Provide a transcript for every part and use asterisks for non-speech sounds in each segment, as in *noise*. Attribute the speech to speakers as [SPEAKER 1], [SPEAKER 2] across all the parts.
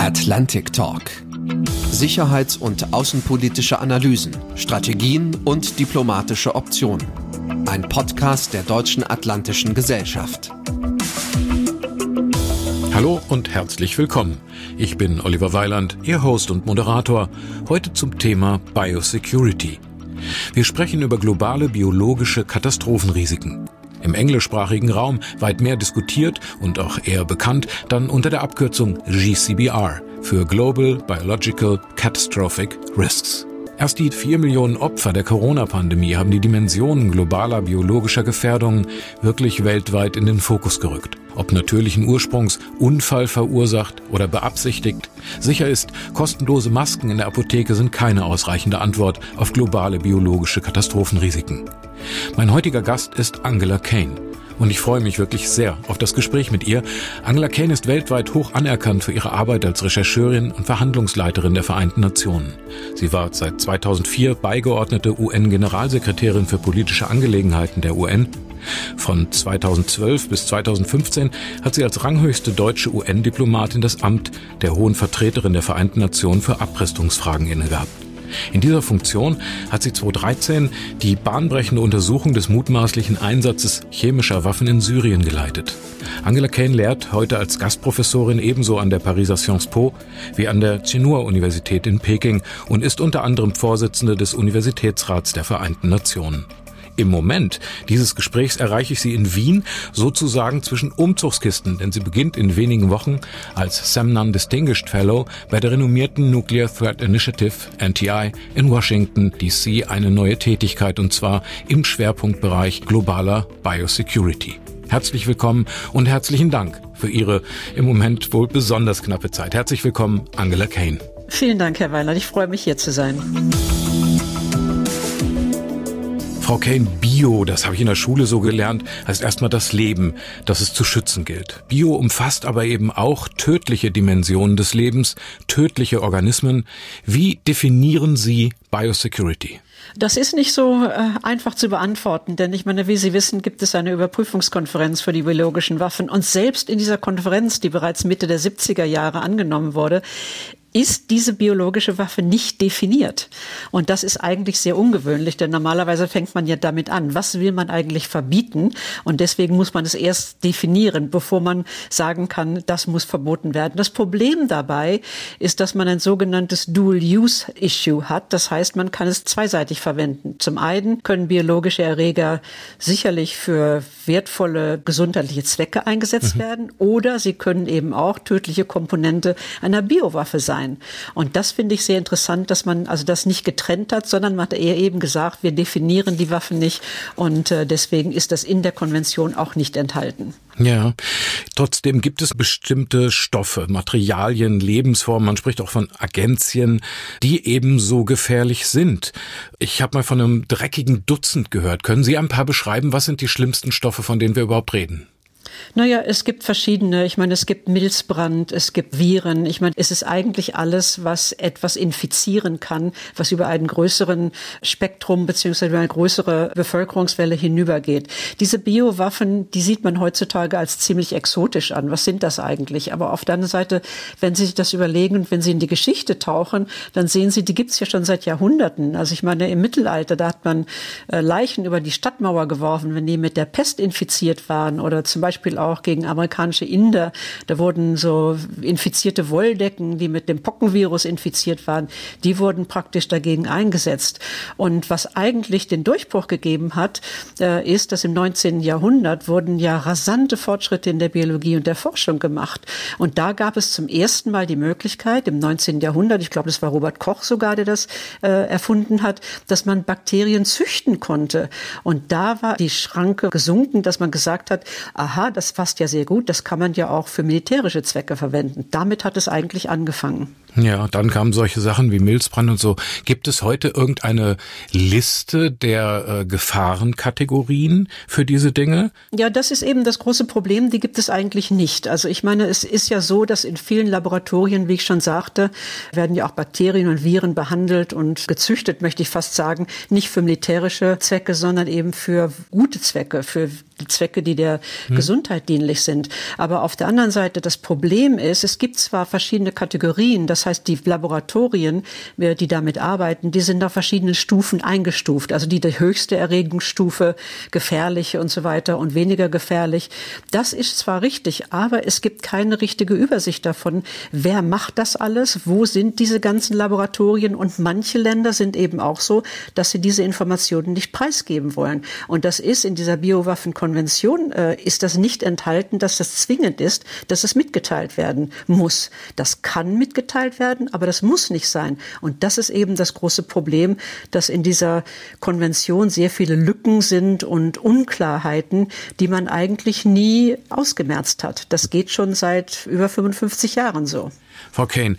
[SPEAKER 1] Atlantic Talk. Sicherheits- und außenpolitische Analysen, Strategien und diplomatische Optionen. Ein Podcast der Deutschen Atlantischen Gesellschaft.
[SPEAKER 2] Hallo und herzlich willkommen. Ich bin Oliver Weiland, Ihr Host und Moderator, heute zum Thema Biosecurity. Wir sprechen über globale biologische Katastrophenrisiken im englischsprachigen Raum weit mehr diskutiert und auch eher bekannt, dann unter der Abkürzung GCBR für Global Biological Catastrophic Risks. Erst die vier Millionen Opfer der Corona-Pandemie haben die Dimensionen globaler biologischer Gefährdungen wirklich weltweit in den Fokus gerückt. Ob natürlichen Ursprungs, Unfall verursacht oder beabsichtigt. Sicher ist, kostenlose Masken in der Apotheke sind keine ausreichende Antwort auf globale biologische Katastrophenrisiken. Mein heutiger Gast ist Angela Kane. Und ich freue mich wirklich sehr auf das Gespräch mit ihr. Angela Kane ist weltweit hoch anerkannt für ihre Arbeit als Rechercheurin und Verhandlungsleiterin der Vereinten Nationen. Sie war seit 2004 beigeordnete UN-Generalsekretärin für politische Angelegenheiten der UN. Von 2012 bis 2015 hat sie als ranghöchste deutsche UN-Diplomatin das Amt der Hohen Vertreterin der Vereinten Nationen für Abrüstungsfragen innegehabt. In dieser Funktion hat sie 2013 die bahnbrechende Untersuchung des mutmaßlichen Einsatzes chemischer Waffen in Syrien geleitet. Angela Kane lehrt heute als Gastprofessorin ebenso an der Pariser Sciences Po wie an der Tsinghua-Universität in Peking und ist unter anderem Vorsitzende des Universitätsrats der Vereinten Nationen. Im Moment dieses Gesprächs erreiche ich sie in Wien sozusagen zwischen Umzugskisten, denn sie beginnt in wenigen Wochen als Samnan Distinguished Fellow bei der renommierten Nuclear Threat Initiative NTI in Washington DC eine neue Tätigkeit und zwar im Schwerpunktbereich globaler Biosecurity. Herzlich willkommen und herzlichen Dank für Ihre im Moment wohl besonders knappe Zeit. Herzlich willkommen, Angela Kane.
[SPEAKER 3] Vielen Dank, Herr Weiler. Ich freue mich, hier zu sein.
[SPEAKER 2] Frau Kane, Bio, das habe ich in der Schule so gelernt, heißt erstmal das Leben, das es zu schützen gilt. Bio umfasst aber eben auch tödliche Dimensionen des Lebens, tödliche Organismen. Wie definieren Sie Biosecurity?
[SPEAKER 3] Das ist nicht so äh, einfach zu beantworten, denn ich meine, wie Sie wissen, gibt es eine Überprüfungskonferenz für die biologischen Waffen und selbst in dieser Konferenz, die bereits Mitte der 70er Jahre angenommen wurde, ist diese biologische Waffe nicht definiert. Und das ist eigentlich sehr ungewöhnlich, denn normalerweise fängt man ja damit an. Was will man eigentlich verbieten? Und deswegen muss man es erst definieren, bevor man sagen kann, das muss verboten werden. Das Problem dabei ist, dass man ein sogenanntes Dual-Use-Issue hat. Das heißt, man kann es zweiseitig verwenden. Zum einen können biologische Erreger sicherlich für wertvolle gesundheitliche Zwecke eingesetzt mhm. werden oder sie können eben auch tödliche Komponente einer Biowaffe sein sein. Und das finde ich sehr interessant, dass man also das nicht getrennt hat, sondern man hat eher eben gesagt, wir definieren die Waffen nicht und äh, deswegen ist das in der Konvention auch nicht enthalten.
[SPEAKER 2] Ja, trotzdem gibt es bestimmte Stoffe, Materialien, Lebensformen, man spricht auch von Agenzien, die ebenso gefährlich sind. Ich habe mal von einem dreckigen Dutzend gehört. Können Sie ein paar beschreiben, was sind die schlimmsten Stoffe, von denen wir überhaupt reden?
[SPEAKER 3] Naja, es gibt verschiedene. Ich meine, es gibt Milzbrand, es gibt Viren. Ich meine, es ist eigentlich alles, was etwas infizieren kann, was über einen größeren Spektrum beziehungsweise über eine größere Bevölkerungswelle hinübergeht. Diese Biowaffen, die sieht man heutzutage als ziemlich exotisch an. Was sind das eigentlich? Aber auf der anderen Seite, wenn Sie sich das überlegen und wenn Sie in die Geschichte tauchen, dann sehen Sie, die gibt's ja schon seit Jahrhunderten. Also ich meine, im Mittelalter, da hat man äh, Leichen über die Stadtmauer geworfen, wenn die mit der Pest infiziert waren oder zum Beispiel Beispiel auch gegen amerikanische Inder. Da wurden so infizierte Wolldecken, die mit dem Pockenvirus infiziert waren, die wurden praktisch dagegen eingesetzt. Und was eigentlich den Durchbruch gegeben hat, äh, ist, dass im 19. Jahrhundert wurden ja rasante Fortschritte in der Biologie und der Forschung gemacht. Und da gab es zum ersten Mal die Möglichkeit, im 19. Jahrhundert, ich glaube, das war Robert Koch sogar, der das äh, erfunden hat, dass man Bakterien züchten konnte. Und da war die Schranke gesunken, dass man gesagt hat, aha, das passt ja sehr gut, das kann man ja auch für militärische Zwecke verwenden. Damit hat es eigentlich angefangen.
[SPEAKER 2] Ja, dann kamen solche Sachen wie Milzbrand und so. Gibt es heute irgendeine Liste der äh, Gefahrenkategorien für diese Dinge?
[SPEAKER 3] Ja, das ist eben das große Problem. Die gibt es eigentlich nicht. Also ich meine, es ist ja so, dass in vielen Laboratorien, wie ich schon sagte, werden ja auch Bakterien und Viren behandelt und gezüchtet, möchte ich fast sagen, nicht für militärische Zwecke, sondern eben für gute Zwecke, für Zwecke, die der hm. Gesundheit dienlich sind. Aber auf der anderen Seite, das Problem ist, es gibt zwar verschiedene Kategorien, das heißt, die Laboratorien, die damit arbeiten, die sind auf verschiedenen Stufen eingestuft. Also die, die höchste Erregungsstufe, gefährliche und so weiter und weniger gefährlich. Das ist zwar richtig, aber es gibt keine richtige Übersicht davon, wer macht das alles, wo sind diese ganzen Laboratorien und manche Länder sind eben auch so, dass sie diese Informationen nicht preisgeben wollen. Und das ist in dieser Biowaffenkonvention Konvention äh, ist das nicht enthalten, dass das zwingend ist, dass es mitgeteilt werden muss. Das kann mitgeteilt werden, aber das muss nicht sein. Und das ist eben das große Problem, dass in dieser Konvention sehr viele Lücken sind und Unklarheiten, die man eigentlich nie ausgemerzt hat. Das geht schon seit über 55 Jahren so.
[SPEAKER 2] Frau Kane,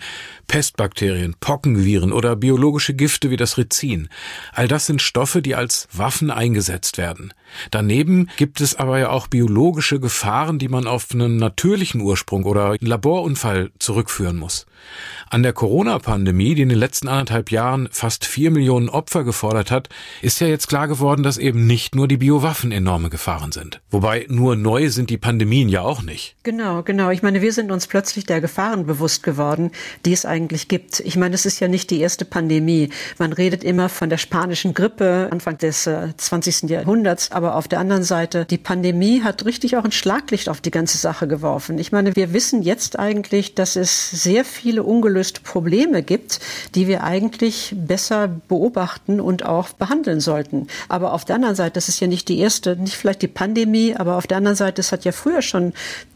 [SPEAKER 2] Pestbakterien, Pockenviren oder biologische Gifte wie das Rizin. All das sind Stoffe, die als Waffen eingesetzt werden. Daneben gibt es aber ja auch biologische Gefahren, die man auf einen natürlichen Ursprung oder einen Laborunfall zurückführen muss. An der Corona-Pandemie, die in den letzten anderthalb Jahren fast vier Millionen Opfer gefordert hat, ist ja jetzt klar geworden, dass eben nicht nur die Biowaffen enorme Gefahren sind. Wobei nur neu sind die Pandemien ja auch nicht.
[SPEAKER 3] Genau, genau. Ich meine, wir sind uns plötzlich der Gefahren bewusst geworden, die es eigentlich gibt. Ich meine, es ist ja nicht die erste Pandemie. Man redet immer von der spanischen Grippe Anfang des äh, 20. Jahrhunderts, aber auf der anderen Seite, die Pandemie hat richtig auch ein Schlaglicht auf die ganze Sache geworfen. Ich meine, wir wissen jetzt eigentlich, dass es sehr viele ungelöste Probleme gibt, die wir eigentlich besser beobachten und auch behandeln sollten. Aber auf der anderen Seite, das ist ja nicht die erste, nicht vielleicht die Pandemie, aber auf der anderen Seite, es hat ja früher schon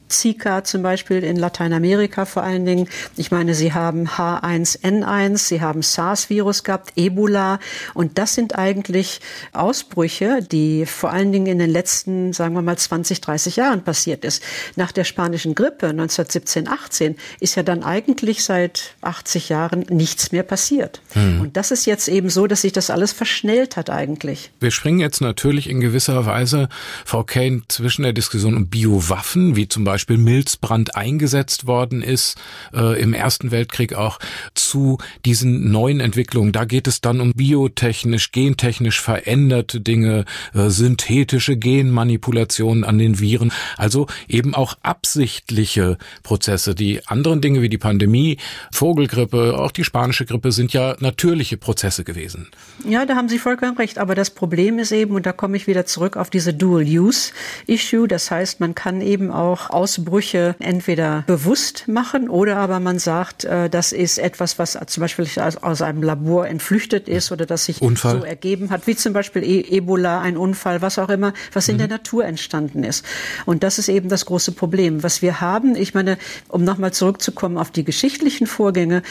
[SPEAKER 3] Zika zum Beispiel in Lateinamerika vor allen Dingen. Ich meine, sie haben H1N1, sie haben SARS-Virus gehabt, Ebola. Und das sind eigentlich Ausbrüche, die vor allen Dingen in den letzten, sagen wir mal, 20, 30 Jahren passiert ist. Nach der spanischen Grippe 1917, 18 ist ja dann eigentlich seit 80 Jahren nichts mehr passiert. Hm. Und das ist jetzt eben so, dass sich das alles verschnellt hat eigentlich.
[SPEAKER 2] Wir springen jetzt natürlich in gewisser Weise, Frau Kane, zwischen der Diskussion um Biowaffen, wie zum Beispiel Beispiel Milzbrand eingesetzt worden ist, äh, im Ersten Weltkrieg auch, zu diesen neuen Entwicklungen. Da geht es dann um biotechnisch, gentechnisch veränderte Dinge, äh, synthetische Genmanipulationen an den Viren, also eben auch absichtliche Prozesse. Die anderen Dinge wie die Pandemie, Vogelgrippe, auch die spanische Grippe sind ja natürliche Prozesse gewesen.
[SPEAKER 3] Ja, da haben Sie vollkommen recht. Aber das Problem ist eben, und da komme ich wieder zurück auf diese Dual-Use-Issue, das heißt, man kann eben auch Ausbrüche entweder bewusst machen oder aber man sagt, äh, das ist etwas, was zum Beispiel aus einem Labor entflüchtet ist oder das sich Unfall. so ergeben hat, wie zum Beispiel e Ebola, ein Unfall, was auch immer, was in der mhm. Natur entstanden ist. Und das ist eben das große Problem. Was wir haben, ich meine, um nochmal zurückzukommen auf die geschichtlichen Vorgänge,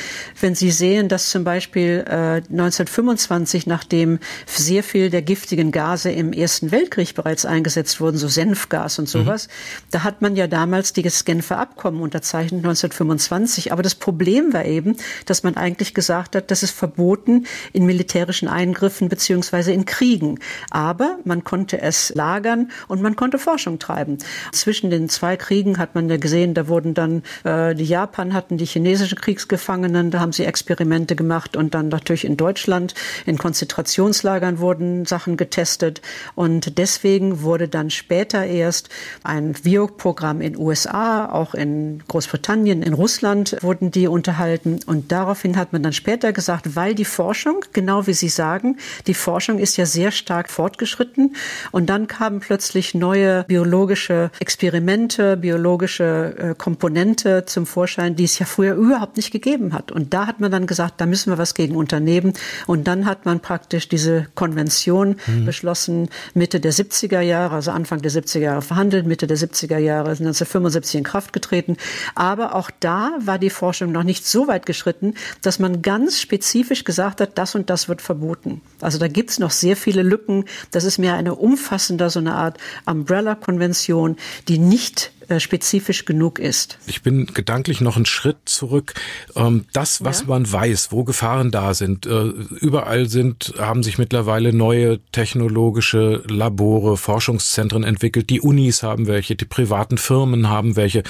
[SPEAKER 3] wenn Sie sehen, dass zum Beispiel äh, 1925, nachdem sehr viel der giftigen Gase im Ersten Weltkrieg bereits eingesetzt wurden, so Senfgas und sowas, mhm. da hat man ja da damals das Genfer Abkommen unterzeichnet, 1925. Aber das Problem war eben, dass man eigentlich gesagt hat, das ist verboten in militärischen Eingriffen beziehungsweise in Kriegen. Aber man konnte es lagern und man konnte Forschung treiben. Zwischen den zwei Kriegen hat man ja gesehen, da wurden dann, äh, die Japan hatten die chinesischen Kriegsgefangenen, da haben sie Experimente gemacht und dann natürlich in Deutschland in Konzentrationslagern wurden Sachen getestet. Und deswegen wurde dann später erst ein Bio-Programm in USA, auch in Großbritannien, in Russland wurden die unterhalten. Und daraufhin hat man dann später gesagt, weil die Forschung, genau wie Sie sagen, die Forschung ist ja sehr stark fortgeschritten. Und dann kamen plötzlich neue biologische Experimente, biologische äh, Komponente zum Vorschein, die es ja früher überhaupt nicht gegeben hat. Und da hat man dann gesagt, da müssen wir was gegen unternehmen. Und dann hat man praktisch diese Konvention mhm. beschlossen, Mitte der 70er Jahre, also Anfang der 70er Jahre verhandelt, Mitte der 70er Jahre 1975 in Kraft getreten. Aber auch da war die Forschung noch nicht so weit geschritten, dass man ganz spezifisch gesagt hat, das und das wird verboten. Also da gibt es noch sehr viele Lücken. Das ist mehr eine umfassende, so eine Art Umbrella-Konvention, die nicht spezifisch genug ist.
[SPEAKER 2] Ich bin gedanklich noch einen Schritt zurück. Ähm, das, was ja. man weiß, wo Gefahren da sind, äh, überall sind, haben sich mittlerweile neue technologische Labore, Forschungszentren entwickelt. Die Unis haben welche, die privaten Firmen haben welche.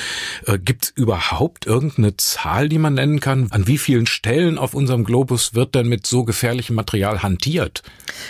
[SPEAKER 2] Äh, Gibt es überhaupt irgendeine Zahl, die man nennen kann? An wie vielen Stellen auf unserem Globus wird denn mit so gefährlichem Material hantiert?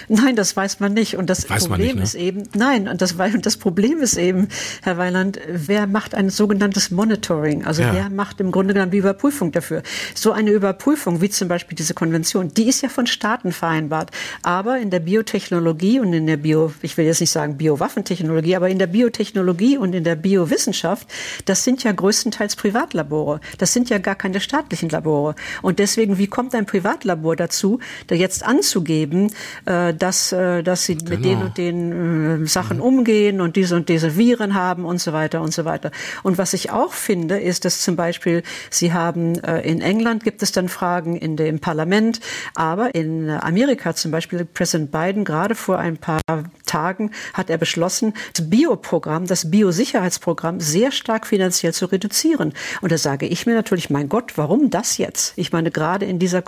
[SPEAKER 3] Nein, das weiß man nicht. Und das weiß Problem nicht, ne? ist eben, nein, und das, und das Problem ist eben, Herr Weiland, wer macht ein sogenanntes Monitoring? Also ja. wer macht im Grunde genommen die Überprüfung dafür? So eine Überprüfung, wie zum Beispiel diese Konvention, die ist ja von Staaten vereinbart. Aber in der Biotechnologie und in der Bio, ich will jetzt nicht sagen Biowaffentechnologie, aber in der Biotechnologie und in der Biowissenschaft, das sind ja größtenteils Privatlabore. Das sind ja gar keine staatlichen Labore. Und deswegen, wie kommt ein Privatlabor dazu, da jetzt anzugeben, äh, dass, äh, dass sie genau. mit den und den äh, Sachen umgehen und diese und diese Viren haben und so weiter und so weiter. Und was ich auch finde, ist, dass zum Beispiel Sie haben äh, in England gibt es dann Fragen in dem Parlament, aber in Amerika zum Beispiel Präsident Biden gerade vor ein paar Tagen hat er beschlossen, das Bioprogramm, das Biosicherheitsprogramm sehr stark finanziell zu reduzieren. Und da sage ich mir natürlich, mein Gott, warum das jetzt? Ich meine, gerade in dieser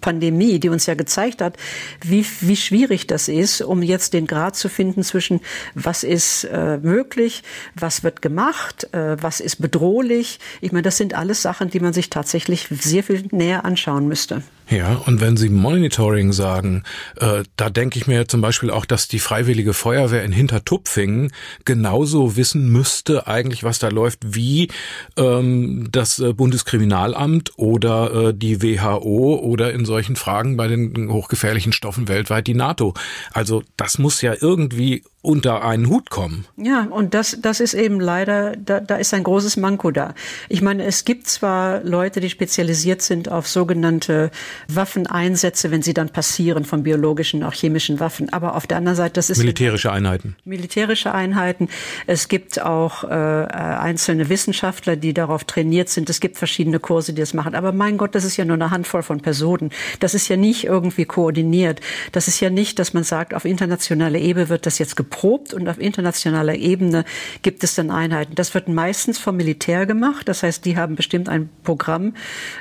[SPEAKER 3] Pandemie, die uns ja gezeigt hat, wie, wie schwierig das ist, um jetzt den Grad zu finden zwischen was ist äh, möglich, was wird gemacht, äh, was ist bedrohlich. Ich meine, das sind alles Sachen, die man sich tatsächlich sehr viel näher anschauen müsste.
[SPEAKER 2] Ja, und wenn Sie Monitoring sagen, äh, da denke ich mir zum Beispiel auch, dass die Freiwillige Feuerwehr in Hintertupfingen genauso wissen müsste eigentlich, was da läuft, wie ähm, das äh, Bundeskriminalamt oder äh, die WHO oder in solchen Fragen bei den hochgefährlichen Stoffen weltweit die NATO. Also das muss ja irgendwie unter einen Hut kommen.
[SPEAKER 3] Ja, und das, das ist eben leider, da, da ist ein großes Manko da. Ich meine, es gibt zwar Leute, die spezialisiert sind auf sogenannte Waffeneinsätze, wenn sie dann passieren von biologischen, auch chemischen Waffen, aber auf der anderen Seite, das ist
[SPEAKER 2] militärische Einheiten.
[SPEAKER 3] Militärische Einheiten. Es gibt auch äh, einzelne Wissenschaftler, die darauf trainiert sind. Es gibt verschiedene Kurse, die das machen. Aber mein Gott, das ist ja nur eine Handvoll von Personen. Das ist ja nicht irgendwie koordiniert. Das ist ja nicht, dass man sagt, auf internationaler Ebene wird das jetzt geplant erprobt und auf internationaler Ebene gibt es dann Einheiten. Das wird meistens vom Militär gemacht. Das heißt, die haben bestimmt ein Programm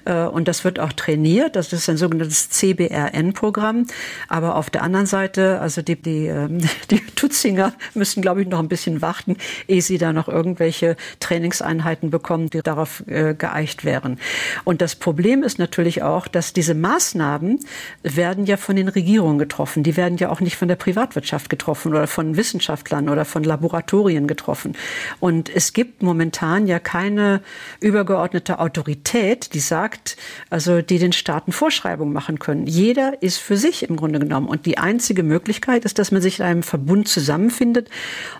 [SPEAKER 3] äh, und das wird auch trainiert. Das ist ein sogenanntes CBRN-Programm. Aber auf der anderen Seite, also die, die, ähm, *laughs* die Tutzinger müssen, glaube ich, noch ein bisschen warten, ehe sie da noch irgendwelche Trainingseinheiten bekommen, die darauf äh, geeicht wären. Und das Problem ist natürlich auch, dass diese Maßnahmen werden ja von den Regierungen getroffen. Die werden ja auch nicht von der Privatwirtschaft getroffen oder von Wissenschaftlern oder von Laboratorien getroffen. Und es gibt momentan ja keine übergeordnete Autorität, die sagt, also die den Staaten Vorschreibungen machen können. Jeder ist für sich im Grunde genommen. Und die einzige Möglichkeit ist, dass man sich in einem Verbund zusammenfindet.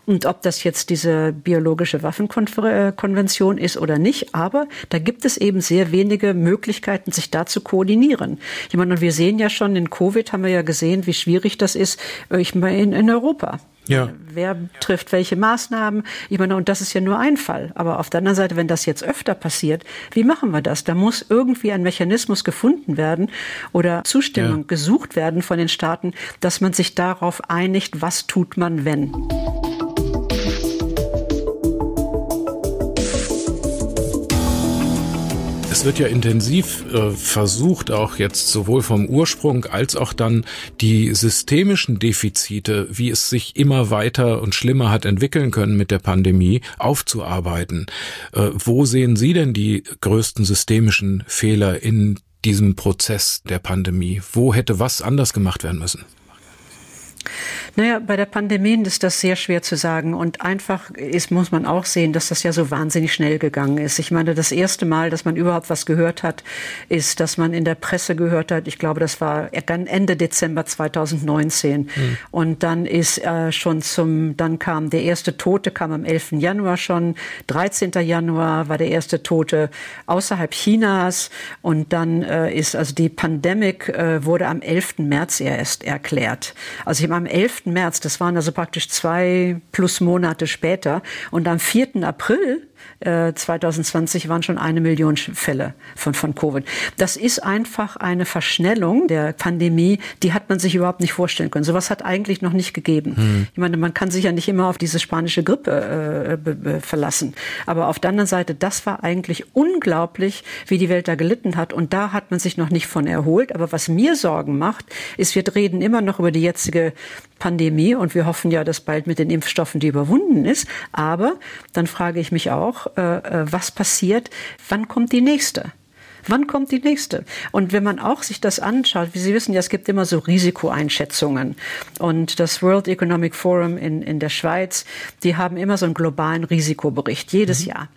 [SPEAKER 3] Und ob das jetzt diese biologische Waffenkonvention ist oder nicht, aber da gibt es eben sehr wenige Möglichkeiten, sich da zu koordinieren. Ich meine, und wir sehen ja schon, in Covid haben wir ja gesehen, wie schwierig das ist, ich meine, in, in Europa. Ja. Wer trifft welche Maßnahmen? Ich meine, und das ist ja nur ein Fall. Aber auf der anderen Seite, wenn das jetzt öfter passiert, wie machen wir das? Da muss irgendwie ein Mechanismus gefunden werden oder Zustimmung ja. gesucht werden von den Staaten, dass man sich darauf einigt, was tut man, wenn.
[SPEAKER 2] Es wird ja intensiv äh, versucht, auch jetzt sowohl vom Ursprung als auch dann die systemischen Defizite, wie es sich immer weiter und schlimmer hat entwickeln können mit der Pandemie, aufzuarbeiten. Äh, wo sehen Sie denn die größten systemischen Fehler in diesem Prozess der Pandemie? Wo hätte was anders gemacht werden müssen?
[SPEAKER 3] Naja, bei der Pandemie ist das sehr schwer zu sagen. Und einfach ist, muss man auch sehen, dass das ja so wahnsinnig schnell gegangen ist. Ich meine, das erste Mal, dass man überhaupt was gehört hat, ist, dass man in der Presse gehört hat, ich glaube, das war Ende Dezember 2019. Mhm. Und dann ist äh, schon zum, dann kam der erste Tote, kam am 11. Januar schon. 13. Januar war der erste Tote außerhalb Chinas. Und dann äh, ist, also die Pandemie äh, wurde am 11. März erst erklärt. Also ich am 11. März, das waren also praktisch zwei plus Monate später. Und am 4. April äh, 2020 waren schon eine Million Fälle von, von Covid. Das ist einfach eine Verschnellung der Pandemie, die hat man sich überhaupt nicht vorstellen können. Sowas hat eigentlich noch nicht gegeben. Hm. Ich meine, man kann sich ja nicht immer auf diese spanische Grippe äh, verlassen. Aber auf der anderen Seite, das war eigentlich unglaublich, wie die Welt da gelitten hat. Und da hat man sich noch nicht von erholt. Aber was mir Sorgen macht, ist, wir reden immer noch über die jetzige Pandemie und wir hoffen ja, dass bald mit den Impfstoffen die überwunden ist. Aber dann frage ich mich auch, äh, äh was passiert? Wann kommt die nächste? Wann kommt die nächste? Und wenn man auch sich das anschaut, wie Sie wissen ja, es gibt immer so Risikoeinschätzungen. Und das World Economic Forum in, in der Schweiz, die haben immer so einen globalen Risikobericht, jedes mhm. Jahr.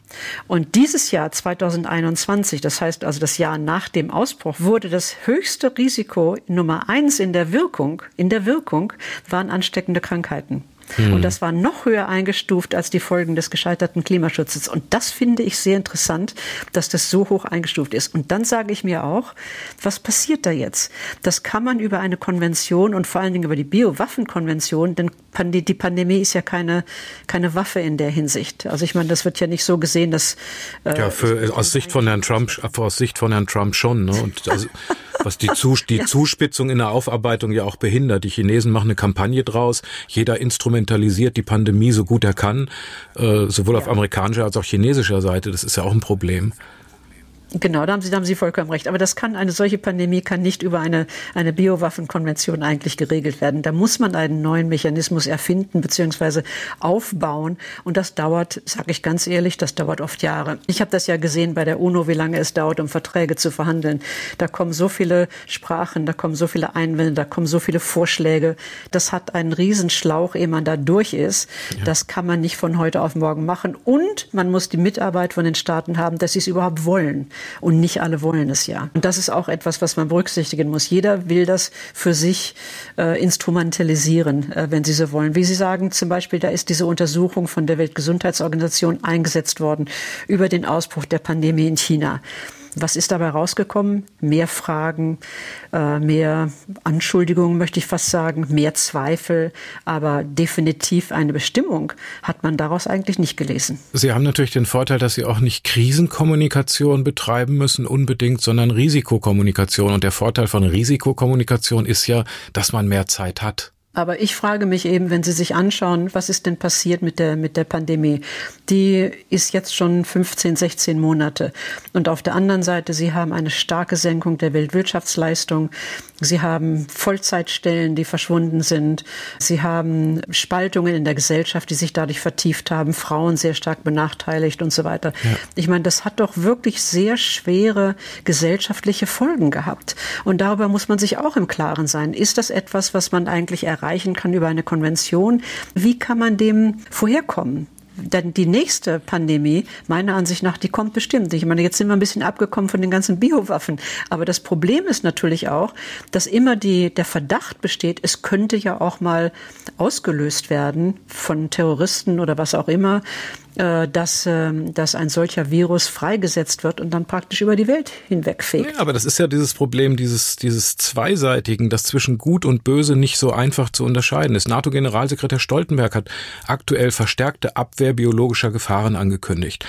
[SPEAKER 3] Und dieses Jahr 2021, das heißt also das Jahr nach dem Ausbruch, wurde das höchste Risiko Nummer eins in der Wirkung, in der Wirkung waren ansteckende Krankheiten. Hm. Und das war noch höher eingestuft als die Folgen des gescheiterten Klimaschutzes. Und das finde ich sehr interessant, dass das so hoch eingestuft ist. Und dann sage ich mir auch, was passiert da jetzt? Das kann man über eine Konvention und vor allen Dingen über die Biowaffenkonvention, denn die Pandemie ist ja keine, keine Waffe in der Hinsicht. Also ich meine, das wird ja nicht so gesehen, dass...
[SPEAKER 2] Äh, ja, für, aus Sicht von Herrn Trump, aus Sicht von Herrn Trump schon. Ne? Und also, was die, Zus die ja. Zuspitzung in der Aufarbeitung ja auch behindert. Die Chinesen machen eine Kampagne draus. Jeder instrumentalisiert die Pandemie so gut er kann, äh, sowohl ja. auf amerikanischer als auch chinesischer Seite. Das ist ja auch ein Problem.
[SPEAKER 3] Genau, da haben Sie, da haben Sie vollkommen recht. Aber das kann, eine solche Pandemie kann nicht über eine, eine Biowaffenkonvention eigentlich geregelt werden. Da muss man einen neuen Mechanismus erfinden bzw. aufbauen. Und das dauert, sage ich ganz ehrlich, das dauert oft Jahre. Ich habe das ja gesehen bei der UNO, wie lange es dauert, um Verträge zu verhandeln. Da kommen so viele Sprachen, da kommen so viele Einwände, da kommen so viele Vorschläge. Das hat einen Riesenschlauch, ehe man da durch ist. Ja. Das kann man nicht von heute auf morgen machen. Und man muss die Mitarbeit von den Staaten haben, dass sie es überhaupt wollen. Und nicht alle wollen es ja. Und das ist auch etwas, was man berücksichtigen muss. Jeder will das für sich äh, instrumentalisieren, äh, wenn sie so wollen. Wie Sie sagen, zum Beispiel, da ist diese Untersuchung von der Weltgesundheitsorganisation eingesetzt worden über den Ausbruch der Pandemie in China. Was ist dabei rausgekommen? Mehr Fragen, äh, mehr Anschuldigungen, möchte ich fast sagen, mehr Zweifel, aber definitiv eine Bestimmung hat man daraus eigentlich nicht gelesen.
[SPEAKER 2] Sie haben natürlich den Vorteil, dass Sie auch nicht Krisenkommunikation betreiben müssen unbedingt, sondern Risikokommunikation. Und der Vorteil von Risikokommunikation ist ja, dass man mehr Zeit hat.
[SPEAKER 3] Aber ich frage mich eben, wenn Sie sich anschauen, was ist denn passiert mit der, mit der Pandemie? Die ist jetzt schon 15, 16 Monate. Und auf der anderen Seite, Sie haben eine starke Senkung der Weltwirtschaftsleistung. Sie haben Vollzeitstellen, die verschwunden sind. Sie haben Spaltungen in der Gesellschaft, die sich dadurch vertieft haben. Frauen sehr stark benachteiligt und so weiter. Ja. Ich meine, das hat doch wirklich sehr schwere gesellschaftliche Folgen gehabt. Und darüber muss man sich auch im Klaren sein. Ist das etwas, was man eigentlich erreicht? Erreichen kann über eine Konvention. Wie kann man dem vorherkommen? Denn die nächste Pandemie, meiner Ansicht nach, die kommt bestimmt. Ich meine, jetzt sind wir ein bisschen abgekommen von den ganzen Biowaffen. Aber das Problem ist natürlich auch, dass immer die, der Verdacht besteht, es könnte ja auch mal ausgelöst werden von Terroristen oder was auch immer, dass, ähm, dass ein solcher Virus freigesetzt wird und dann praktisch über die Welt hinwegfegt.
[SPEAKER 2] Ja, aber das ist ja dieses Problem dieses, dieses Zweiseitigen, das zwischen Gut und Böse nicht so einfach zu unterscheiden ist. NATO-Generalsekretär Stoltenberg hat aktuell verstärkte Abwehr biologischer Gefahren angekündigt.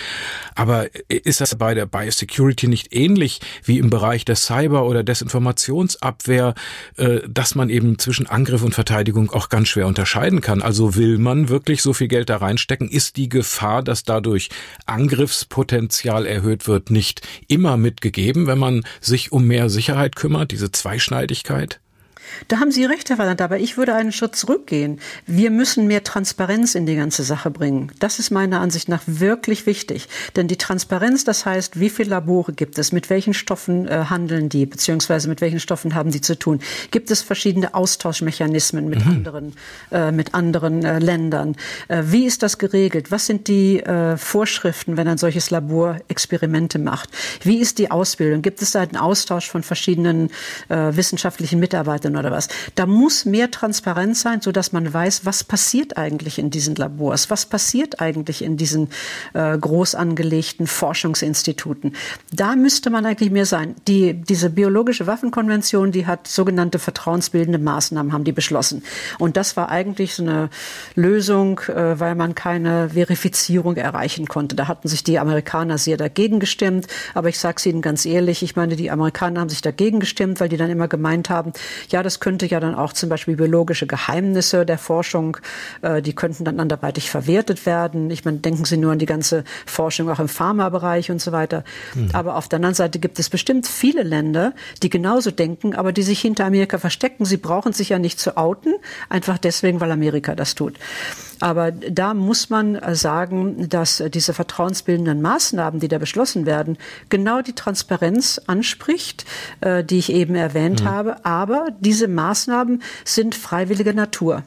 [SPEAKER 2] Aber ist das bei der Biosecurity nicht ähnlich wie im Bereich der Cyber- oder Desinformationsabwehr, äh, dass man eben zwischen Angriff und Verteidigung auch ganz schwer unterscheiden kann? Also will man wirklich so viel Geld da reinstecken? Ist die Gefahr Gefahr, dass dadurch Angriffspotenzial erhöht wird, nicht immer mitgegeben, wenn man sich um mehr Sicherheit kümmert, diese Zweischneidigkeit?
[SPEAKER 3] Da haben Sie recht, Herr Walland, aber ich würde einen Schritt zurückgehen. Wir müssen mehr Transparenz in die ganze Sache bringen. Das ist meiner Ansicht nach wirklich wichtig. Denn die Transparenz, das heißt, wie viele Labore gibt es, mit welchen Stoffen äh, handeln die, beziehungsweise mit welchen Stoffen haben sie zu tun? Gibt es verschiedene Austauschmechanismen mit mhm. anderen, äh, mit anderen äh, Ländern? Äh, wie ist das geregelt? Was sind die äh, Vorschriften, wenn ein solches Labor Experimente macht? Wie ist die Ausbildung? Gibt es da einen Austausch von verschiedenen äh, wissenschaftlichen Mitarbeitern? Oder was. Da muss mehr Transparenz sein, so dass man weiß, was passiert eigentlich in diesen Labors, was passiert eigentlich in diesen äh, groß angelegten Forschungsinstituten. Da müsste man eigentlich mehr sein. Die, diese biologische Waffenkonvention, die hat sogenannte vertrauensbildende Maßnahmen, haben die beschlossen. Und das war eigentlich so eine Lösung, äh, weil man keine Verifizierung erreichen konnte. Da hatten sich die Amerikaner sehr dagegen gestimmt. Aber ich sage es Ihnen ganz ehrlich, ich meine, die Amerikaner haben sich dagegen gestimmt, weil die dann immer gemeint haben, ja, das könnte ja dann auch zum Beispiel biologische Geheimnisse der Forschung, äh, die könnten dann anderweitig verwertet werden. Ich meine, denken Sie nur an die ganze Forschung auch im Pharmabereich und so weiter. Mhm. Aber auf der anderen Seite gibt es bestimmt viele Länder, die genauso denken, aber die sich hinter Amerika verstecken. Sie brauchen sich ja nicht zu outen, einfach deswegen, weil Amerika das tut. Aber da muss man sagen, dass diese vertrauensbildenden Maßnahmen, die da beschlossen werden, genau die Transparenz anspricht, äh, die ich eben erwähnt mhm. habe. Aber diese Maßnahmen sind freiwilliger Natur.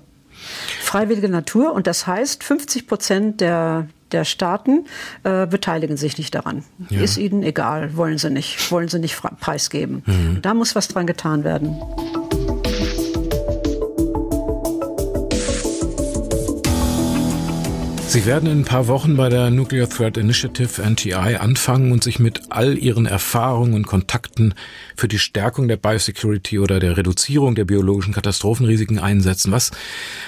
[SPEAKER 3] Freiwillige Natur und das heißt, 50 Prozent der der Staaten äh, beteiligen sich nicht daran. Ja. Ist ihnen egal, wollen sie nicht, wollen sie nicht preisgeben. Mhm. Da muss was dran getan werden.
[SPEAKER 2] Sie werden in ein paar Wochen bei der Nuclear Threat Initiative NTI anfangen und sich mit all Ihren Erfahrungen und Kontakten für die Stärkung der Biosecurity oder der Reduzierung der biologischen Katastrophenrisiken einsetzen. Was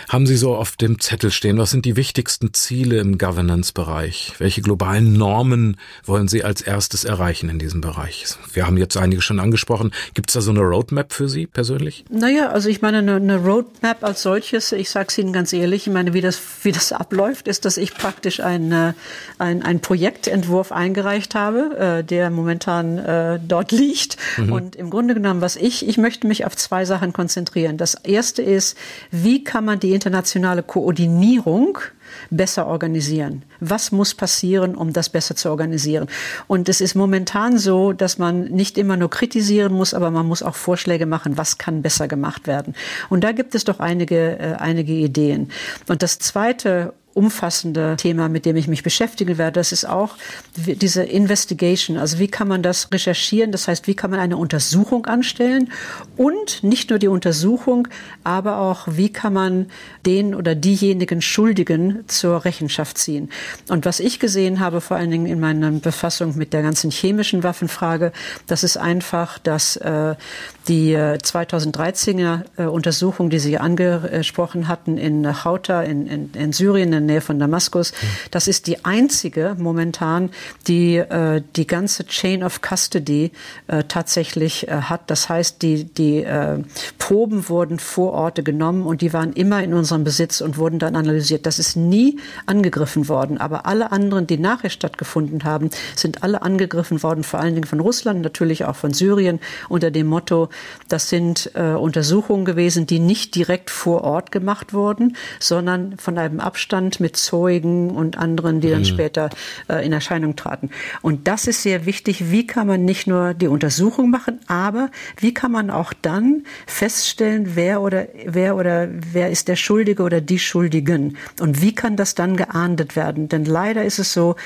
[SPEAKER 2] haben Sie so auf dem Zettel stehen? Was sind die wichtigsten Ziele im Governance-Bereich? Welche globalen Normen wollen Sie als erstes erreichen in diesem Bereich? Wir haben jetzt einige schon angesprochen. Gibt es da so eine Roadmap für Sie persönlich?
[SPEAKER 3] Naja, also ich meine, eine, Roadmap als solches, ich sage es Ihnen ganz ehrlich, ich meine, wie das, wie das abläuft, ist, dass dass ich praktisch ein, ein, ein Projektentwurf eingereicht habe, äh, der momentan äh, dort liegt. Mhm. Und im Grunde genommen, was ich, ich möchte mich auf zwei Sachen konzentrieren. Das erste ist, wie kann man die internationale Koordinierung besser organisieren? Was muss passieren, um das besser zu organisieren? Und es ist momentan so, dass man nicht immer nur kritisieren muss, aber man muss auch Vorschläge machen, was kann besser gemacht werden. Und da gibt es doch einige, äh, einige Ideen. Und das zweite umfassende Thema, mit dem ich mich beschäftigen werde. Das ist auch diese Investigation. Also wie kann man das recherchieren? Das heißt, wie kann man eine Untersuchung anstellen? Und nicht nur die Untersuchung, aber auch, wie kann man den oder diejenigen Schuldigen zur Rechenschaft ziehen? Und was ich gesehen habe, vor allen Dingen in meiner Befassung mit der ganzen chemischen Waffenfrage, das ist einfach, dass äh, die 2013er äh, Untersuchung, die Sie angesprochen hatten in Chauta in, in, in Syrien, in der Nähe von Damaskus, das ist die einzige momentan, die äh, die ganze Chain of Custody äh, tatsächlich äh, hat. Das heißt, die, die äh, Proben wurden vor Orte genommen und die waren immer in unserem Besitz und wurden dann analysiert. Das ist nie angegriffen worden. Aber alle anderen, die nachher stattgefunden haben, sind alle angegriffen worden, vor allen Dingen von Russland, natürlich auch von Syrien, unter dem Motto, das sind äh, Untersuchungen gewesen, die nicht direkt vor Ort gemacht wurden, sondern von einem Abstand mit Zeugen und anderen, die dann mhm. später äh, in Erscheinung traten. Und das ist sehr wichtig. Wie kann man nicht nur die Untersuchung machen, aber wie kann man auch dann feststellen, wer oder wer oder wer ist der Schuldige oder die Schuldigen? Und wie kann das dann geahndet werden? Denn leider ist es so,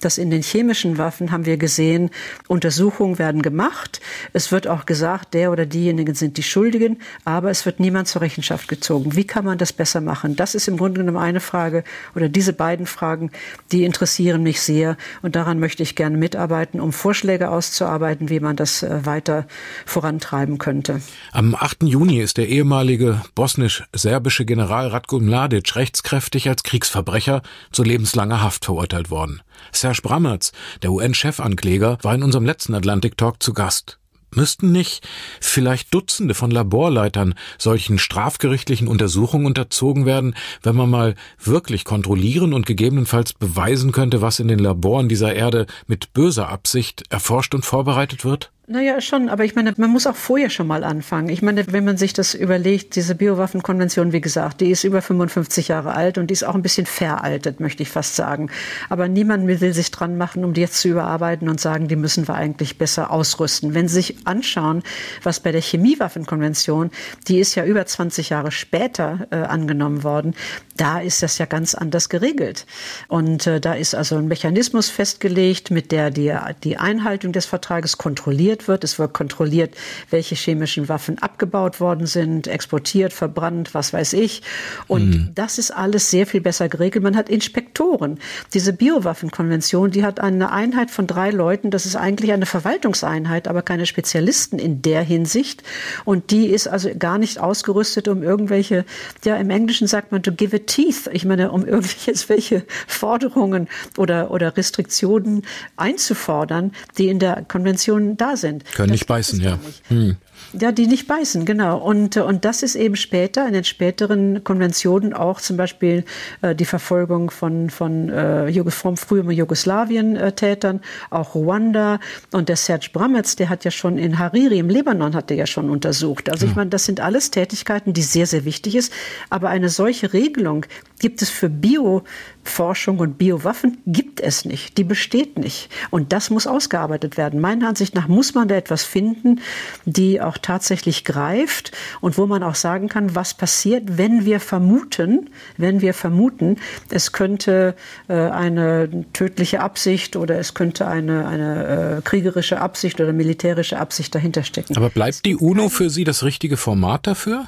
[SPEAKER 3] dass in den chemischen Waffen haben wir gesehen, Untersuchungen werden gemacht. Es wird auch gesagt, der oder diejenigen sind die Schuldigen, aber es wird niemand zur Rechenschaft gezogen. Wie kann man das besser machen? Das ist im Grunde genommen eine Frage oder diese beiden Fragen, die interessieren mich sehr und daran möchte ich gerne mitarbeiten, um Vorschläge auszuarbeiten, wie man das äh, weiter vorantreiben könnte.
[SPEAKER 2] Am 8. Juni ist der ehemalige bosnisch-serbische General Ratko Mladic rechtskräftig als Kriegsverbrecher zu lebenslanger Haft verurteilt worden. Serge Brammertz, der UN-Chefankläger, war in unserem letzten Atlantic Talk zu Gast. Müssten nicht vielleicht Dutzende von Laborleitern solchen strafgerichtlichen Untersuchungen unterzogen werden, wenn man mal wirklich kontrollieren und gegebenenfalls beweisen könnte, was in den Laboren dieser Erde mit böser Absicht erforscht und vorbereitet wird?
[SPEAKER 3] Naja, schon, aber ich meine, man muss auch vorher schon mal anfangen. Ich meine, wenn man sich das überlegt, diese Biowaffenkonvention, wie gesagt, die ist über 55 Jahre alt und die ist auch ein bisschen veraltet, möchte ich fast sagen. Aber niemand will sich dran machen, um die jetzt zu überarbeiten und sagen, die müssen wir eigentlich besser ausrüsten. Wenn Sie sich anschauen, was bei der Chemiewaffenkonvention, die ist ja über 20 Jahre später äh, angenommen worden, Da ist das ja ganz anders geregelt. Und äh, da ist also ein Mechanismus festgelegt, mit der die, die Einhaltung des Vertrages kontrolliert wird. Es wird kontrolliert, welche chemischen Waffen abgebaut worden sind, exportiert, verbrannt, was weiß ich. Und mhm. das ist alles sehr viel besser geregelt. Man hat Inspektoren. Diese Biowaffenkonvention, die hat eine Einheit von drei Leuten. Das ist eigentlich eine Verwaltungseinheit, aber keine Spezialisten in der Hinsicht. Und die ist also gar nicht ausgerüstet, um irgendwelche, ja, im Englischen sagt man, to give it Teeth, ich meine, um irgendwelche *laughs* Forderungen oder, oder Restriktionen einzufordern, die in der Konvention da sind.
[SPEAKER 2] Können das nicht beißen, ja. Hm.
[SPEAKER 3] Ja, die nicht beißen, genau. Und, und das ist eben später, in den späteren Konventionen auch zum Beispiel äh, die Verfolgung von, von, äh, von früheren Jugoslawien-Tätern, auch Ruanda. Und der Serge Brametz, der hat ja schon in Hariri im Libanon hat er ja schon untersucht. Also ja. ich meine, das sind alles Tätigkeiten, die sehr, sehr wichtig ist. Aber eine solche Regelung gibt es für Bioforschung und Biowaffen, gibt es nicht. Die besteht nicht. Und das muss ausgearbeitet werden. Meiner Ansicht nach muss man da etwas finden, die auch tatsächlich greift und wo man auch sagen kann, was passiert, wenn wir vermuten, wenn wir vermuten, es könnte äh, eine tödliche Absicht oder es könnte eine, eine äh, kriegerische Absicht oder militärische Absicht dahinter stecken.
[SPEAKER 2] Aber bleibt die UNO für Sie das richtige Format dafür?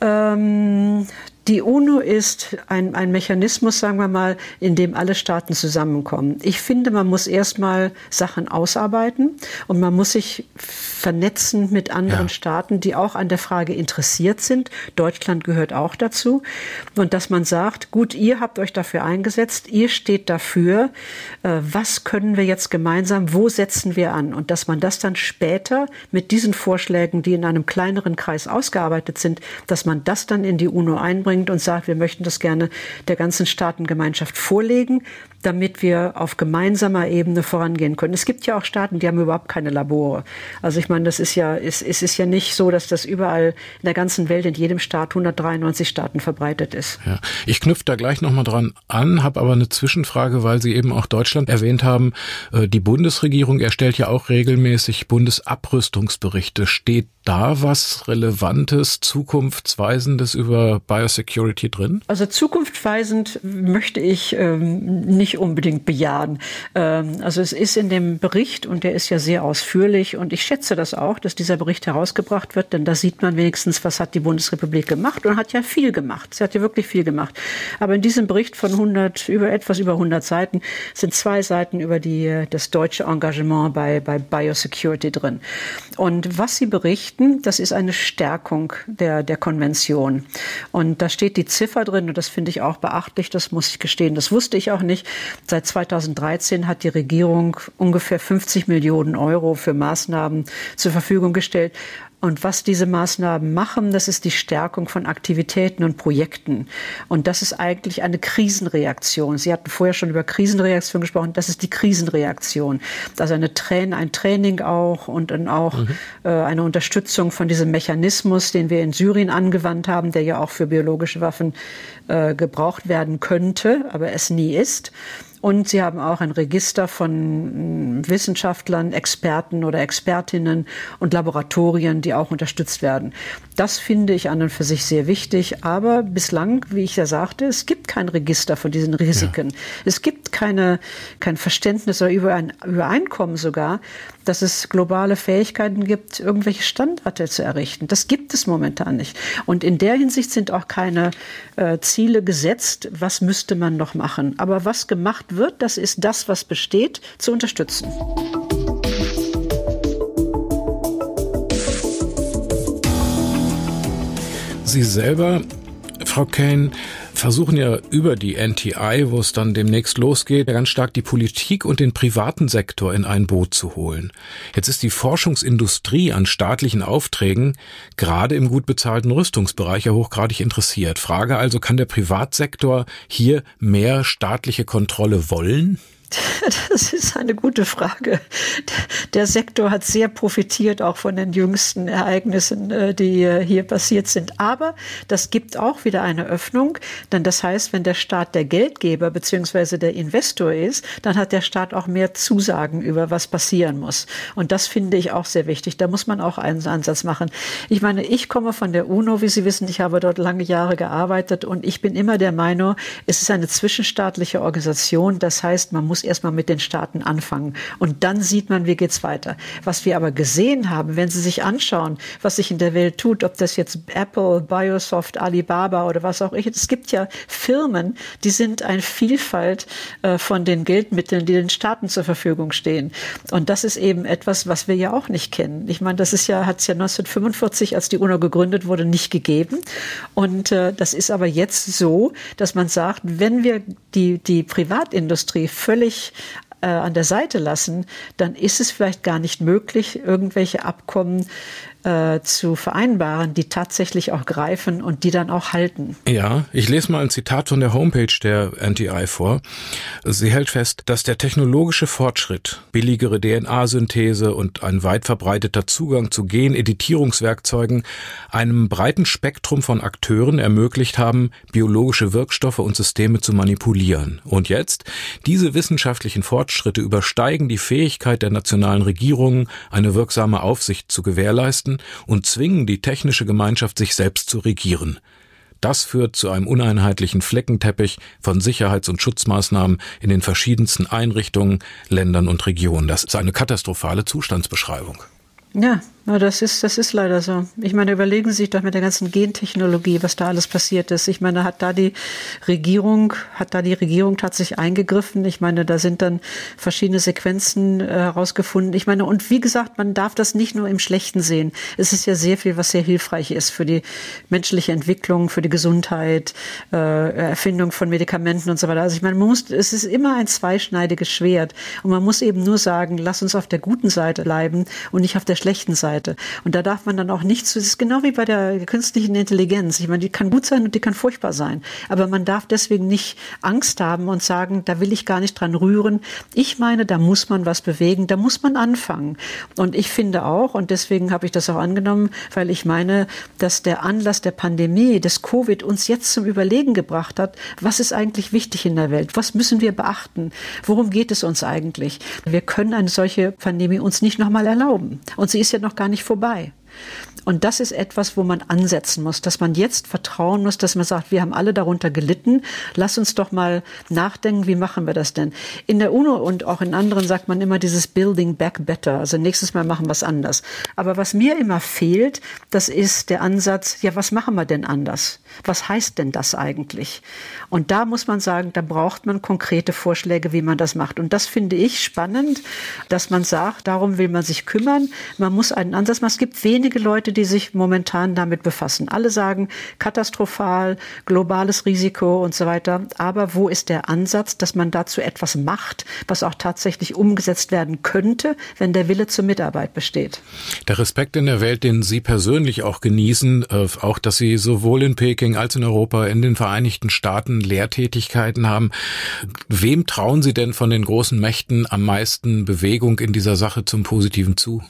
[SPEAKER 3] Ähm, die UNO ist ein, ein Mechanismus, sagen wir mal, in dem alle Staaten zusammenkommen. Ich finde, man muss erstmal Sachen ausarbeiten und man muss sich vernetzen mit anderen ja. Staaten, die auch an der Frage interessiert sind. Deutschland gehört auch dazu. Und dass man sagt, gut, ihr habt euch dafür eingesetzt, ihr steht dafür, äh, was können wir jetzt gemeinsam, wo setzen wir an? Und dass man das dann später mit diesen Vorschlägen, die in einem kleineren Kreis ausgearbeitet sind, dass man das dann in die UNO einbringt bringt und sagt, wir möchten das gerne der ganzen Staatengemeinschaft vorlegen, damit wir auf gemeinsamer Ebene vorangehen können. Es gibt ja auch Staaten, die haben überhaupt keine Labore. Also ich meine, das ist ja, es, es ist ja nicht so, dass das überall in der ganzen Welt, in jedem Staat, 193 Staaten verbreitet ist.
[SPEAKER 2] Ja, ich knüpfe da gleich nochmal dran an, habe aber eine Zwischenfrage, weil Sie eben auch Deutschland erwähnt haben. Äh, die Bundesregierung erstellt ja auch regelmäßig Bundesabrüstungsberichte. Steht da was Relevantes, Zukunftsweisendes über Biosecurity drin?
[SPEAKER 3] Also zukunftsweisend möchte ich ähm, nicht unbedingt bejahen. Ähm, also es ist in dem Bericht, und der ist ja sehr ausführlich, und ich schätze das auch, dass dieser Bericht herausgebracht wird, denn da sieht man wenigstens, was hat die Bundesrepublik gemacht und hat ja viel gemacht. Sie hat ja wirklich viel gemacht. Aber in diesem Bericht von 100, über etwas über 100 Seiten sind zwei Seiten über die, das deutsche Engagement bei, bei Biosecurity drin. Und was sie berichten. Das ist eine Stärkung der, der Konvention. Und da steht die Ziffer drin, und das finde ich auch beachtlich, das muss ich gestehen, das wusste ich auch nicht. Seit 2013 hat die Regierung ungefähr 50 Millionen Euro für Maßnahmen zur Verfügung gestellt. Und was diese Maßnahmen machen, das ist die Stärkung von Aktivitäten und Projekten. Und das ist eigentlich eine Krisenreaktion. Sie hatten vorher schon über Krisenreaktion gesprochen. Das ist die Krisenreaktion. Also eine Train ein Training auch und dann auch mhm. äh, eine Unterstützung von diesem Mechanismus, den wir in Syrien angewandt haben, der ja auch für biologische Waffen äh, gebraucht werden könnte, aber es nie ist. Und sie haben auch ein Register von mm, Wissenschaftlern, Experten oder Expertinnen und Laboratorien, die auch unterstützt werden. Das finde ich an und für sich sehr wichtig. Aber bislang, wie ich ja sagte, es gibt kein Register von diesen Risiken. Ja. Es gibt keine, kein Verständnis oder Übereinkommen sogar, dass es globale Fähigkeiten gibt, irgendwelche Standards zu errichten. Das gibt es momentan nicht. Und in der Hinsicht sind auch keine äh, Ziele gesetzt, was müsste man noch machen. Aber was gemacht wird, das ist das, was besteht, zu unterstützen.
[SPEAKER 2] Sie selber, Frau Kane, versuchen ja über die NTI, wo es dann demnächst losgeht, ganz stark die Politik und den privaten Sektor in ein Boot zu holen. Jetzt ist die Forschungsindustrie an staatlichen Aufträgen gerade im gut bezahlten Rüstungsbereich ja hochgradig interessiert. Frage also, kann der Privatsektor hier mehr staatliche Kontrolle wollen? *laughs*
[SPEAKER 3] Das ist eine gute Frage. Der Sektor hat sehr profitiert auch von den jüngsten Ereignissen, äh, die äh, hier passiert sind. Aber das gibt auch wieder eine Öffnung, denn das heißt, wenn der Staat der Geldgeber bzw. der Investor ist, dann hat der Staat auch mehr Zusagen über was passieren muss. Und das finde ich auch sehr wichtig. Da muss man auch einen Ansatz machen. Ich meine, ich komme von der UNO, wie Sie wissen, ich habe dort lange Jahre gearbeitet und ich bin immer der Meinung, es ist eine zwischenstaatliche Organisation. Das heißt, man muss erstmal mit den Staaten anfangen. Und dann sieht man, wie geht's weiter. Was wir aber gesehen haben, wenn Sie sich anschauen, was sich in der Welt tut, ob das jetzt Apple, Biosoft, Alibaba oder was auch immer, es gibt ja Firmen, die sind eine Vielfalt äh, von den Geldmitteln, die den Staaten zur Verfügung stehen. Und das ist eben etwas, was wir ja auch nicht kennen. Ich meine, das ist ja, hat es ja 1945, als die UNO gegründet wurde, nicht gegeben. Und äh, das ist aber jetzt so, dass man sagt, wenn wir die, die Privatindustrie völlig äh, an der Seite lassen, dann ist es vielleicht gar nicht möglich, irgendwelche Abkommen äh, zu vereinbaren, die tatsächlich auch greifen und die dann auch halten.
[SPEAKER 2] Ja, ich lese mal ein Zitat von der Homepage der NTI vor. Sie hält fest, dass der technologische Fortschritt, billigere DNA-Synthese und ein weit verbreiteter Zugang zu Geneditierungswerkzeugen einem breiten Spektrum von Akteuren ermöglicht haben, biologische Wirkstoffe und Systeme zu manipulieren. Und jetzt? Diese wissenschaftlichen Fortschritte übersteigen die Fähigkeit der nationalen Regierungen, eine wirksame Aufsicht zu gewährleisten und zwingen die technische Gemeinschaft, sich selbst zu regieren. Das führt zu einem uneinheitlichen Fleckenteppich von Sicherheits- und Schutzmaßnahmen in den verschiedensten Einrichtungen, Ländern und Regionen. Das ist eine katastrophale Zustandsbeschreibung.
[SPEAKER 3] Ja, na, das ist, das ist leider so. Ich meine, überlegen Sie sich doch mit der ganzen Gentechnologie, was da alles passiert ist. Ich meine, hat da die Regierung, hat da die Regierung tatsächlich eingegriffen? Ich meine, da sind dann verschiedene Sequenzen äh, herausgefunden. Ich meine, und wie gesagt, man darf das nicht nur im Schlechten sehen. Es ist ja sehr viel, was sehr hilfreich ist für die menschliche Entwicklung, für die Gesundheit, äh, Erfindung von Medikamenten und so weiter. Also ich meine, man muss, es ist immer ein zweischneidiges Schwert. Und man muss eben nur sagen, lass uns auf der guten Seite bleiben und nicht auf der schlechten Seite. Seite. Und da darf man dann auch nicht zu, es ist genau wie bei der künstlichen Intelligenz. Ich meine, die kann gut sein und die kann furchtbar sein. Aber man darf deswegen nicht Angst haben und sagen, da will ich gar nicht dran rühren. Ich meine, da muss man was bewegen, da muss man anfangen. Und ich finde auch, und deswegen habe ich das auch angenommen, weil ich meine, dass der Anlass der Pandemie, des Covid uns jetzt zum Überlegen gebracht hat, was ist eigentlich wichtig in der Welt? Was müssen wir beachten? Worum geht es uns eigentlich? Wir können eine solche Pandemie uns nicht nochmal erlauben. Und sie ist ja noch gar nicht vorbei. Und das ist etwas, wo man ansetzen muss, dass man jetzt vertrauen muss, dass man sagt, wir haben alle darunter gelitten. Lass uns doch mal nachdenken, wie machen wir das denn? In der UNO und auch in anderen sagt man immer dieses Building Back Better. Also nächstes Mal machen wir es anders. Aber was mir immer fehlt, das ist der Ansatz, ja, was machen wir denn anders? Was heißt denn das eigentlich? Und da muss man sagen, da braucht man konkrete Vorschläge, wie man das macht. Und das finde ich spannend, dass man sagt, darum will man sich kümmern. Man muss einen Ansatz machen. Es gibt wenige Leute, die sich momentan damit befassen. Alle sagen katastrophal, globales Risiko und so weiter. Aber wo ist der Ansatz, dass man dazu etwas macht, was auch tatsächlich umgesetzt werden könnte, wenn der Wille zur Mitarbeit besteht?
[SPEAKER 2] Der Respekt in der Welt, den Sie persönlich auch genießen, äh, auch dass Sie sowohl in Peking als in Europa, in den Vereinigten Staaten Lehrtätigkeiten haben. Wem trauen Sie denn von den großen Mächten am meisten Bewegung in dieser Sache zum Positiven zu?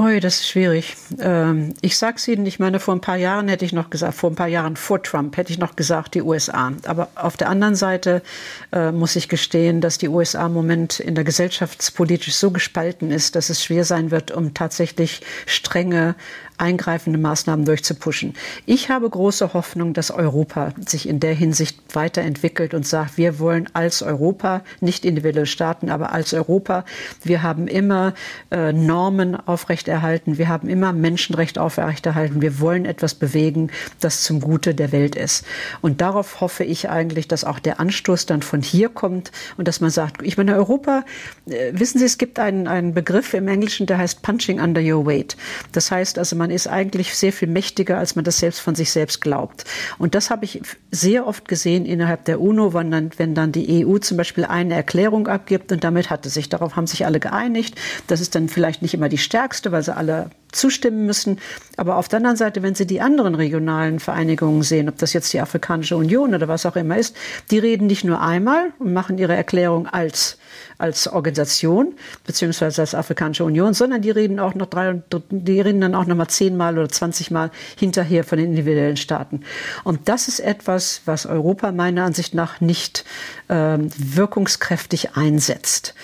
[SPEAKER 3] Ui, das ist schwierig. Ähm, ich sag's Ihnen, ich meine, vor ein paar Jahren hätte ich noch gesagt, vor ein paar Jahren vor Trump hätte ich noch gesagt, die USA. Aber auf der anderen Seite äh, muss ich gestehen, dass die USA im Moment in der gesellschaftspolitisch so gespalten ist, dass es schwer sein wird, um tatsächlich strenge eingreifende Maßnahmen durchzupuschen. Ich habe große Hoffnung, dass Europa sich in der Hinsicht weiterentwickelt und sagt, wir wollen als Europa, nicht individuelle Staaten, aber als Europa, wir haben immer äh, Normen aufrechterhalten, wir haben immer Menschenrechte aufrechterhalten, wir wollen etwas bewegen, das zum Gute der Welt ist. Und darauf hoffe ich eigentlich, dass auch der Anstoß dann von hier kommt und dass man sagt, ich meine, Europa, äh, wissen Sie, es gibt einen, einen Begriff im Englischen, der heißt punching under your weight. Das heißt also, man man ist eigentlich sehr viel mächtiger, als man das selbst von sich selbst glaubt. Und das habe ich sehr oft gesehen innerhalb der UNO, wenn dann, wenn dann die EU zum Beispiel eine Erklärung abgibt und damit hatte sich, darauf haben sich alle geeinigt. Das ist dann vielleicht nicht immer die stärkste, weil sie alle zustimmen müssen. Aber auf der anderen Seite, wenn Sie die anderen regionalen Vereinigungen sehen, ob das jetzt die Afrikanische Union oder was auch immer ist, die reden nicht nur einmal und machen ihre Erklärung als als Organisation beziehungsweise als Afrikanische Union, sondern die reden auch noch drei, die reden dann auch noch mal zehnmal oder zwanzigmal hinterher von den individuellen Staaten. Und das ist etwas, was Europa meiner Ansicht nach nicht ähm, wirkungskräftig einsetzt.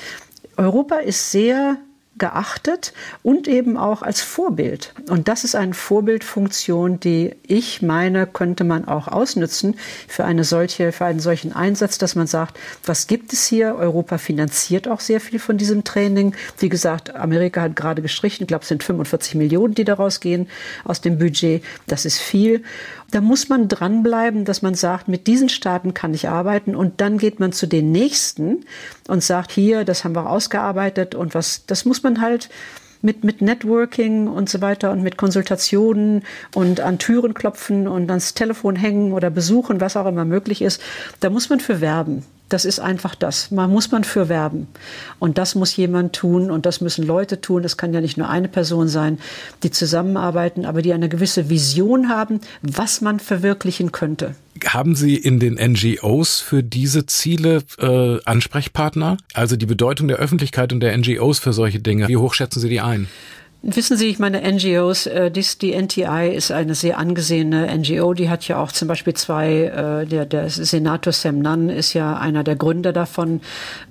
[SPEAKER 3] Europa ist sehr geachtet und eben auch als Vorbild. Und das ist eine Vorbildfunktion, die ich meine, könnte man auch ausnutzen für eine solche, für einen solchen Einsatz, dass man sagt, was gibt es hier? Europa finanziert auch sehr viel von diesem Training. Wie gesagt, Amerika hat gerade gestrichen, ich glaube, es sind 45 Millionen, die daraus gehen aus dem Budget. Das ist viel. Da muss man dranbleiben, dass man sagt, mit diesen Staaten kann ich arbeiten und dann geht man zu den nächsten und sagt, hier, das haben wir ausgearbeitet und was, das muss man halt mit, mit Networking und so weiter und mit Konsultationen und an Türen klopfen und ans Telefon hängen oder besuchen, was auch immer möglich ist. Da muss man für werben. Das ist einfach das. Man muss man für werben. Und das muss jemand tun und das müssen Leute tun. Das kann ja nicht nur eine Person sein, die zusammenarbeiten, aber die eine gewisse Vision haben, was man verwirklichen könnte.
[SPEAKER 2] Haben Sie in den NGOs für diese Ziele äh, Ansprechpartner? Also die Bedeutung der Öffentlichkeit und der NGOs für solche Dinge, wie hoch schätzen Sie die ein?
[SPEAKER 3] Wissen Sie, ich meine NGOs, äh, dies, die NTI ist eine sehr angesehene NGO, die hat ja auch zum Beispiel zwei, äh, der, der Senator Sam Nunn ist ja einer der Gründer davon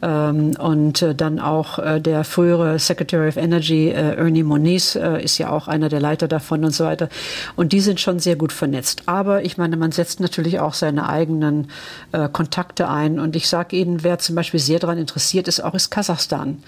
[SPEAKER 3] ähm, und äh, dann auch äh, der frühere Secretary of Energy äh, Ernie Moniz äh, ist ja auch einer der Leiter davon und so weiter und die sind schon sehr gut vernetzt. Aber ich meine, man setzt natürlich auch seine eigenen äh, Kontakte ein und ich sage Ihnen, wer zum Beispiel sehr daran interessiert ist, auch ist Kasachstan.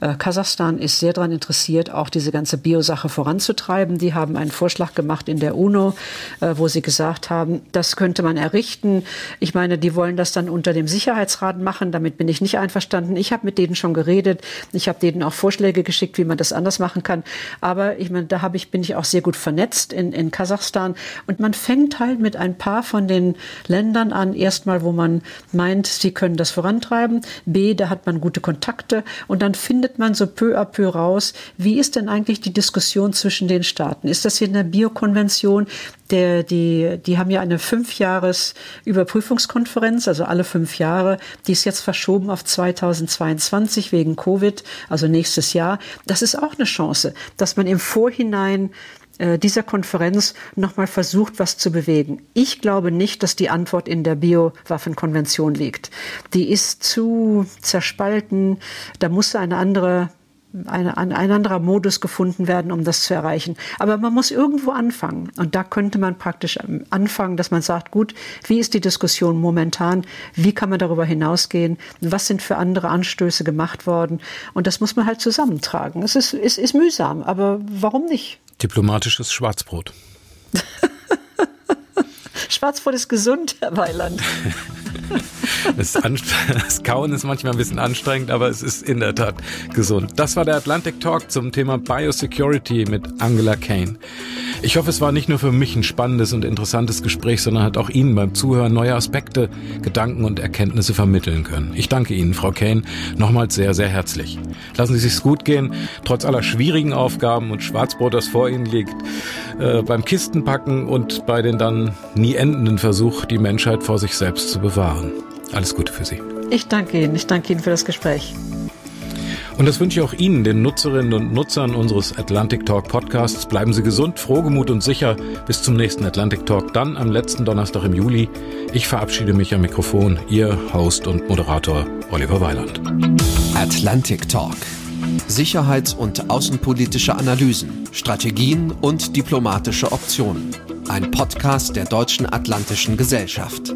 [SPEAKER 3] Äh, Kasachstan ist sehr daran interessiert, auch diese ganze ganze Biosache voranzutreiben. Die haben einen Vorschlag gemacht in der UNO, äh, wo sie gesagt haben, das könnte man errichten. Ich meine, die wollen das dann unter dem Sicherheitsrat machen. Damit bin ich nicht einverstanden. Ich habe mit denen schon geredet. Ich habe denen auch Vorschläge geschickt, wie man das anders machen kann. Aber ich meine, da habe ich, bin ich auch sehr gut vernetzt in, in Kasachstan. Und man fängt halt mit ein paar von den Ländern an, erstmal, wo man meint, sie können das vorantreiben. B, da hat man gute Kontakte. Und dann findet man so peu à peu raus, wie ist denn eigentlich die Diskussion zwischen den Staaten? Ist das hier in der Biokonvention? Der, die, die haben ja eine Fünfjahres-Überprüfungskonferenz, also alle fünf Jahre. Die ist jetzt verschoben auf 2022 wegen Covid, also nächstes Jahr. Das ist auch eine Chance, dass man im Vorhinein äh, dieser Konferenz nochmal versucht, was zu bewegen. Ich glaube nicht, dass die Antwort in der Biowaffenkonvention liegt. Die ist zu zerspalten. Da muss eine andere ein, ein anderer Modus gefunden werden, um das zu erreichen. Aber man muss irgendwo anfangen. Und da könnte man praktisch anfangen, dass man sagt, gut, wie ist die Diskussion momentan? Wie kann man darüber hinausgehen? Was sind für andere Anstöße gemacht worden? Und das muss man halt zusammentragen. Es ist, es ist mühsam, aber warum nicht?
[SPEAKER 2] Diplomatisches Schwarzbrot. *laughs*
[SPEAKER 3] Schwarzbrot ist gesund, Herr Weiland. *laughs* *laughs*
[SPEAKER 2] Das, das, Kauen ist manchmal ein bisschen anstrengend, aber es ist in der Tat gesund. Das war der Atlantic Talk zum Thema Biosecurity mit Angela Kane. Ich hoffe, es war nicht nur für mich ein spannendes und interessantes Gespräch, sondern hat auch Ihnen beim Zuhören neue Aspekte, Gedanken und Erkenntnisse vermitteln können. Ich danke Ihnen, Frau Kane, nochmals sehr, sehr herzlich. Lassen Sie sich's gut gehen, trotz aller schwierigen Aufgaben und Schwarzbrot, das vor Ihnen liegt, äh, beim Kistenpacken und bei den dann nie endenden Versuch, die Menschheit vor sich selbst zu bewahren. Alles Gute für Sie.
[SPEAKER 3] Ich danke Ihnen. Ich danke Ihnen für das Gespräch.
[SPEAKER 2] Und das wünsche ich auch Ihnen, den Nutzerinnen und Nutzern unseres Atlantic Talk Podcasts. Bleiben Sie gesund, frohgemut und sicher. Bis zum nächsten Atlantic Talk, dann am letzten Donnerstag im Juli. Ich verabschiede mich am Mikrofon, Ihr Host und Moderator Oliver Weiland.
[SPEAKER 1] Atlantic Talk. Sicherheits- und außenpolitische Analysen, Strategien und diplomatische Optionen. Ein Podcast der Deutschen Atlantischen Gesellschaft.